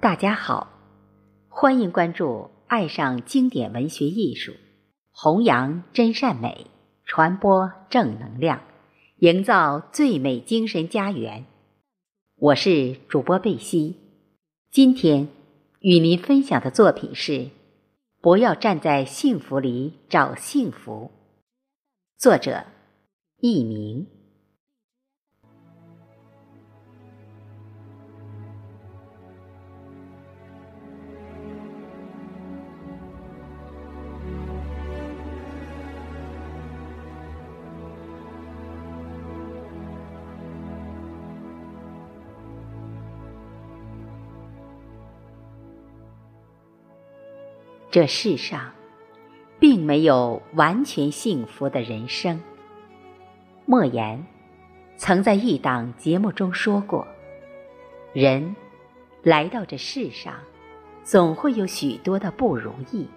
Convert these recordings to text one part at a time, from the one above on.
大家好，欢迎关注“爱上经典文学艺术”，弘扬真善美，传播正能量，营造最美精神家园。我是主播贝西，今天与您分享的作品是《不要站在幸福里找幸福》，作者佚名。这世上，并没有完全幸福的人生。莫言曾在一档节目中说过：“人来到这世上，总会有许多的不如意，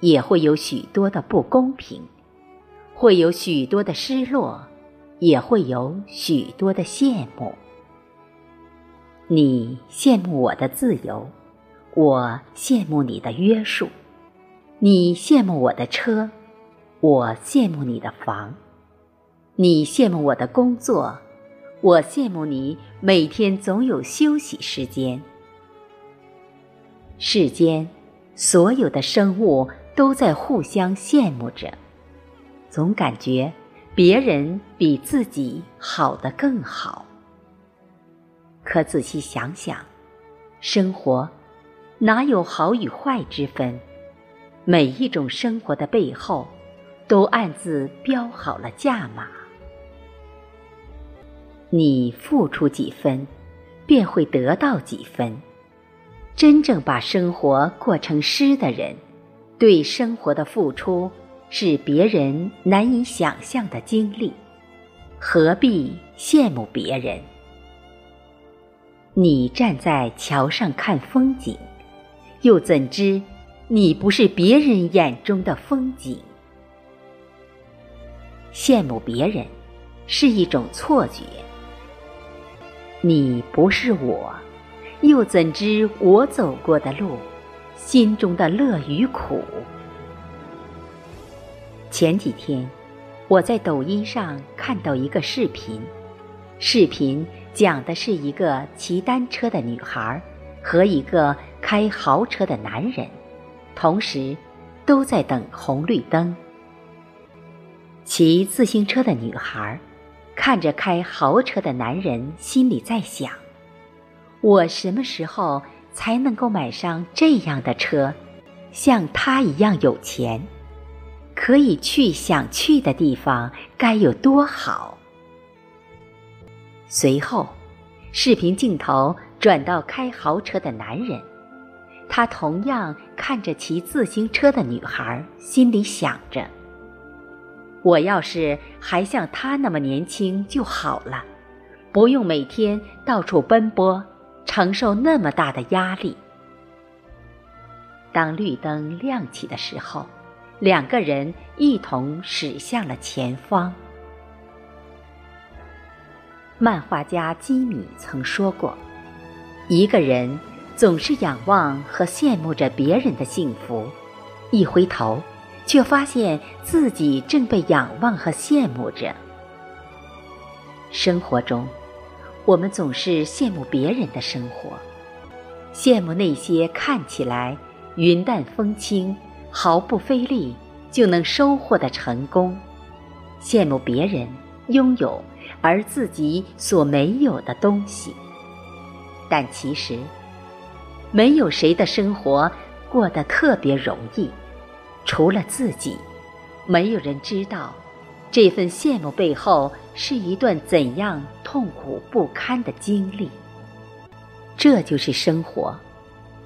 也会有许多的不公平，会有许多的失落，也会有许多的羡慕。你羡慕我的自由，我羡慕你的约束。”你羡慕我的车，我羡慕你的房；你羡慕我的工作，我羡慕你每天总有休息时间。世间所有的生物都在互相羡慕着，总感觉别人比自己好的更好。可仔细想想，生活哪有好与坏之分？每一种生活的背后，都暗自标好了价码。你付出几分，便会得到几分。真正把生活过成诗的人，对生活的付出是别人难以想象的经历，何必羡慕别人？你站在桥上看风景，又怎知？你不是别人眼中的风景，羡慕别人是一种错觉。你不是我，又怎知我走过的路，心中的乐与苦？前几天，我在抖音上看到一个视频，视频讲的是一个骑单车的女孩和一个开豪车的男人。同时，都在等红绿灯。骑自行车的女孩看着开豪车的男人，心里在想：“我什么时候才能够买上这样的车，像他一样有钱，可以去想去的地方，该有多好？”随后，视频镜头转到开豪车的男人。他同样看着骑自行车的女孩，心里想着：“我要是还像他那么年轻就好了，不用每天到处奔波，承受那么大的压力。”当绿灯亮起的时候，两个人一同驶向了前方。漫画家基米曾说过：“一个人。”总是仰望和羡慕着别人的幸福，一回头，却发现自己正被仰望和羡慕着。生活中，我们总是羡慕别人的生活，羡慕那些看起来云淡风轻、毫不费力就能收获的成功，羡慕别人拥有而自己所没有的东西，但其实。没有谁的生活过得特别容易，除了自己，没有人知道这份羡慕背后是一段怎样痛苦不堪的经历。这就是生活，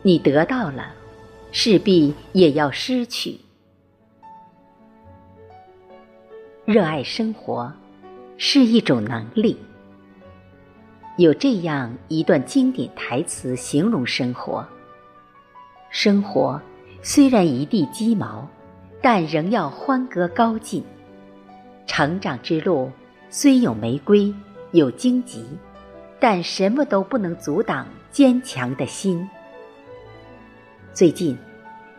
你得到了，势必也要失去。热爱生活是一种能力。有这样一段经典台词形容生活：生活虽然一地鸡毛，但仍要欢歌高进；成长之路虽有玫瑰有荆棘，但什么都不能阻挡坚强的心。最近，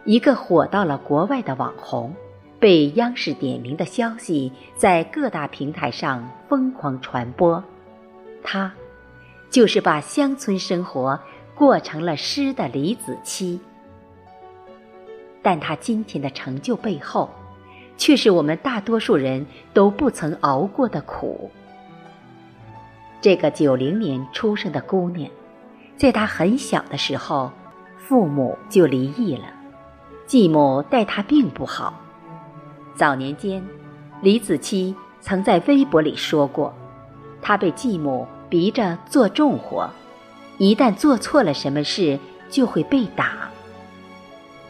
一个火到了国外的网红，被央视点名的消息在各大平台上疯狂传播。他，就是把乡村生活过成了诗的李子柒。但他今天的成就背后，却是我们大多数人都不曾熬过的苦。这个九零年出生的姑娘，在她很小的时候，父母就离异了，继母待她并不好。早年间，李子柒曾在微博里说过，她被继母逼着做重活，一旦做错了什么事，就会被打。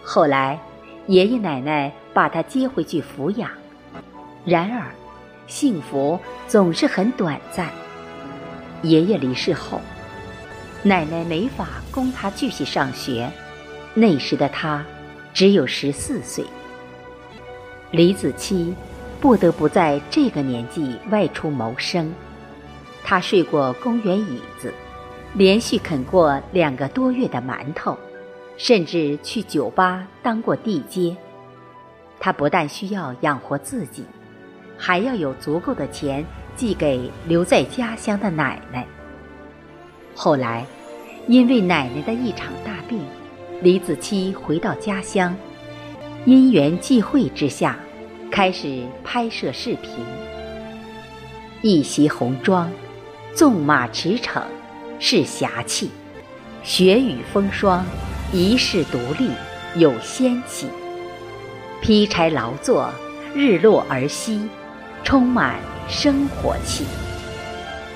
后来，爷爷奶奶把他接回去抚养。然而，幸福总是很短暂。爷爷离世后，奶奶没法供他继续上学。那时的他只有十四岁。李子柒不得不在这个年纪外出谋生。他睡过公园椅子，连续啃过两个多月的馒头。甚至去酒吧当过地接，他不但需要养活自己，还要有足够的钱寄给留在家乡的奶奶。后来，因为奶奶的一场大病，李子柒回到家乡，因缘际会之下，开始拍摄视频。一袭红装，纵马驰骋，是侠气；雪雨风霜。一世独立有仙气，劈柴劳作，日落而息，充满生活气。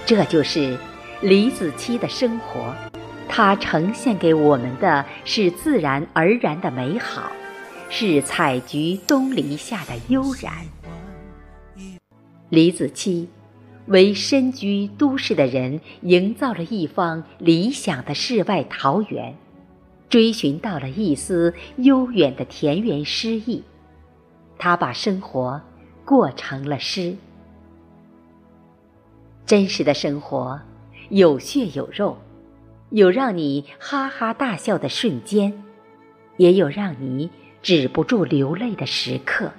这就是李子柒的生活，它呈现给我们的是自然而然的美好，是采菊东篱下的悠然。李子柒为身居都市的人营造了一方理想的世外桃源。追寻到了一丝悠远的田园诗意，他把生活过成了诗。真实的生活有血有肉，有让你哈哈大笑的瞬间，也有让你止不住流泪的时刻。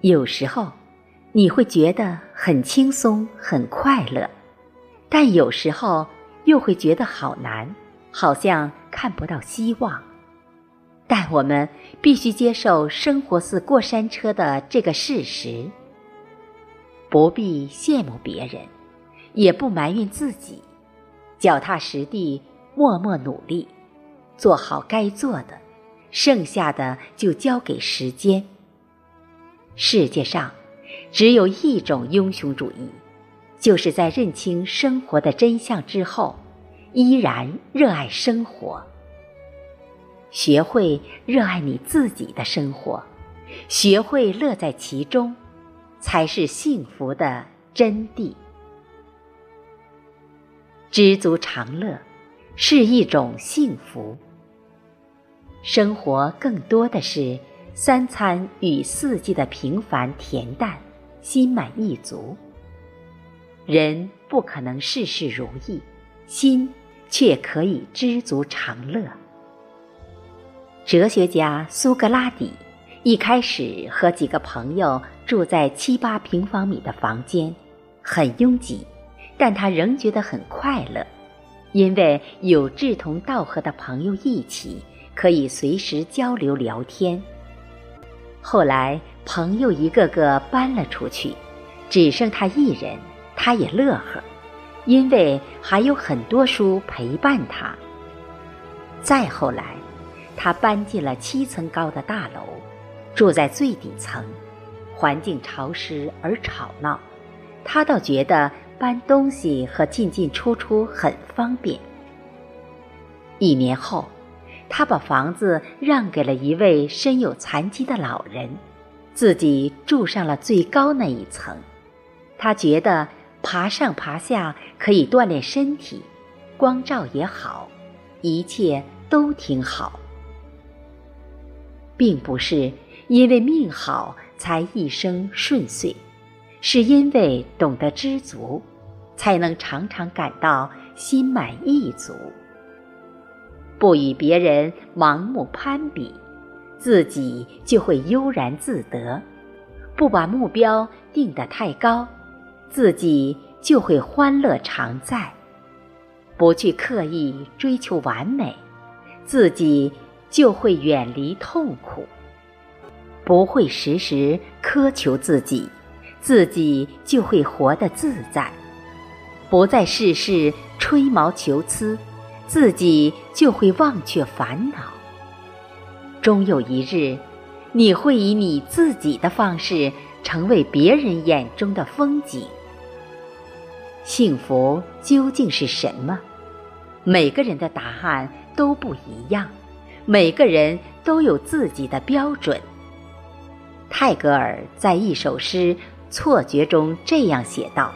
有时候你会觉得很轻松、很快乐，但有时候又会觉得好难。好像看不到希望，但我们必须接受生活似过山车的这个事实。不必羡慕别人，也不埋怨自己，脚踏实地，默默努力，做好该做的，剩下的就交给时间。世界上只有一种英雄主义，就是在认清生活的真相之后。依然热爱生活，学会热爱你自己的生活，学会乐在其中，才是幸福的真谛。知足常乐是一种幸福。生活更多的是三餐与四季的平凡恬淡，心满意足。人不可能事事如意，心。却可以知足常乐。哲学家苏格拉底一开始和几个朋友住在七八平方米的房间，很拥挤，但他仍觉得很快乐，因为有志同道合的朋友一起，可以随时交流聊天。后来朋友一个个搬了出去，只剩他一人，他也乐呵。因为还有很多书陪伴他。再后来，他搬进了七层高的大楼，住在最底层，环境潮湿而吵闹。他倒觉得搬东西和进进出出很方便。一年后，他把房子让给了一位身有残疾的老人，自己住上了最高那一层。他觉得。爬上爬下可以锻炼身体，光照也好，一切都挺好。并不是因为命好才一生顺遂，是因为懂得知足，才能常常感到心满意足。不与别人盲目攀比，自己就会悠然自得；不把目标定得太高，自己就会欢乐常在；不去刻意追求完美，自己就会远离痛苦；不会时时苛求自己，自己就会活得自在；不再事事吹毛求疵。自己就会忘却烦恼。终有一日，你会以你自己的方式成为别人眼中的风景。幸福究竟是什么？每个人的答案都不一样，每个人都有自己的标准。泰戈尔在一首诗《错觉》中这样写道：“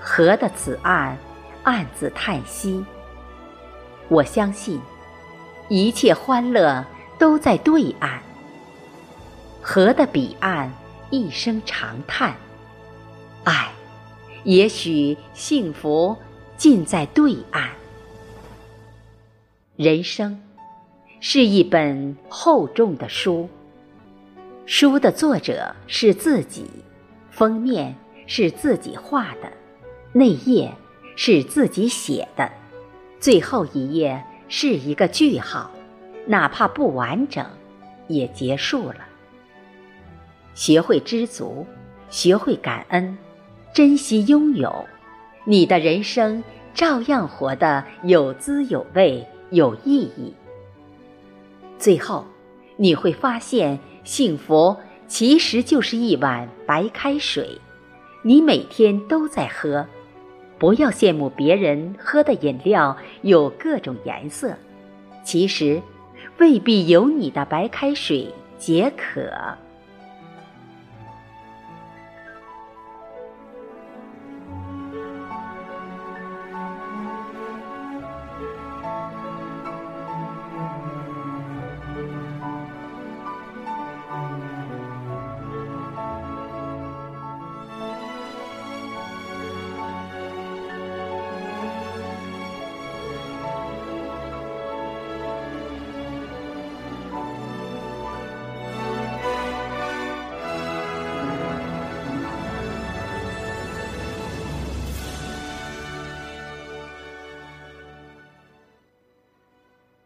河的此岸，暗自叹息。”我相信，一切欢乐都在对岸。河的彼岸，一声长叹。唉，也许幸福尽在对岸。人生是一本厚重的书，书的作者是自己，封面是自己画的，内页是自己写的。最后一页是一个句号，哪怕不完整，也结束了。学会知足，学会感恩，珍惜拥有，你的人生照样活得有滋有味、有意义。最后，你会发现，幸福其实就是一碗白开水，你每天都在喝。不要羡慕别人喝的饮料有各种颜色，其实未必有你的白开水解渴。